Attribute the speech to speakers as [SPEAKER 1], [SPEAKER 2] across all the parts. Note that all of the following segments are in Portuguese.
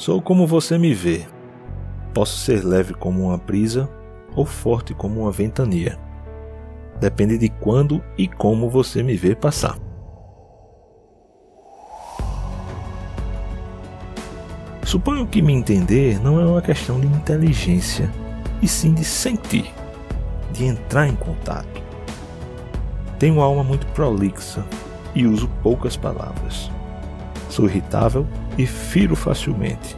[SPEAKER 1] Sou como você me vê. Posso ser leve como uma brisa ou forte como uma ventania. Depende de quando e como você me vê passar. Suponho que me entender não é uma questão de inteligência, e sim de sentir, de entrar em contato. Tenho alma muito prolixa e uso poucas palavras. Sou irritável e firo facilmente.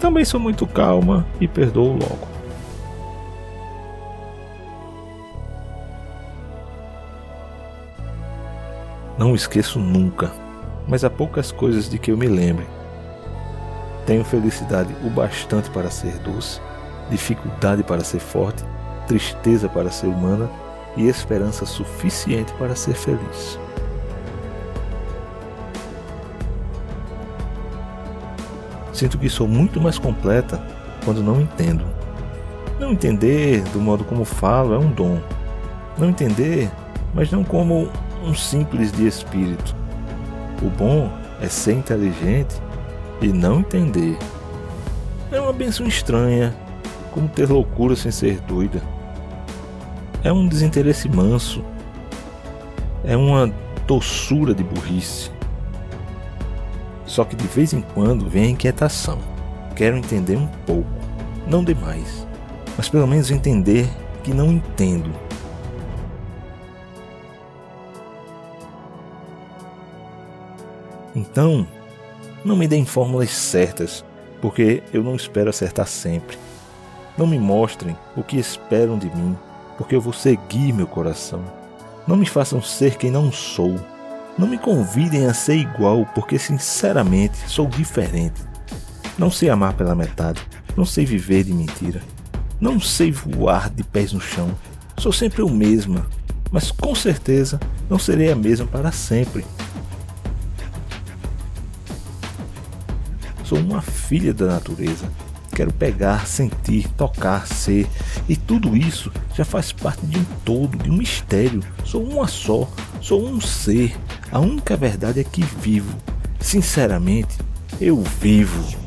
[SPEAKER 1] Também sou muito calma e perdoo logo. Não esqueço nunca, mas há poucas coisas de que eu me lembre. Tenho felicidade o bastante para ser doce, dificuldade para ser forte, tristeza para ser humana e esperança suficiente para ser feliz. Sinto que sou muito mais completa quando não entendo. Não entender do modo como falo é um dom. Não entender, mas não como um simples de espírito. O bom é ser inteligente e não entender. É uma benção estranha, como ter loucura sem ser doida. É um desinteresse manso. É uma doçura de burrice. Só que de vez em quando vem a inquietação. Quero entender um pouco, não demais, mas pelo menos entender que não entendo. Então, não me deem fórmulas certas, porque eu não espero acertar sempre. Não me mostrem o que esperam de mim, porque eu vou seguir meu coração. Não me façam ser quem não sou não me convidem a ser igual, porque sinceramente sou diferente. Não sei amar pela metade, não sei viver de mentira, não sei voar de pés no chão. Sou sempre o mesmo, mas com certeza não serei a mesma para sempre. Sou uma filha da natureza. Quero pegar, sentir, tocar, ser, e tudo isso já faz parte de um todo, de um mistério. Sou uma só, sou um ser, a única verdade é que vivo. Sinceramente, eu vivo.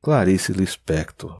[SPEAKER 1] Clarice Lispector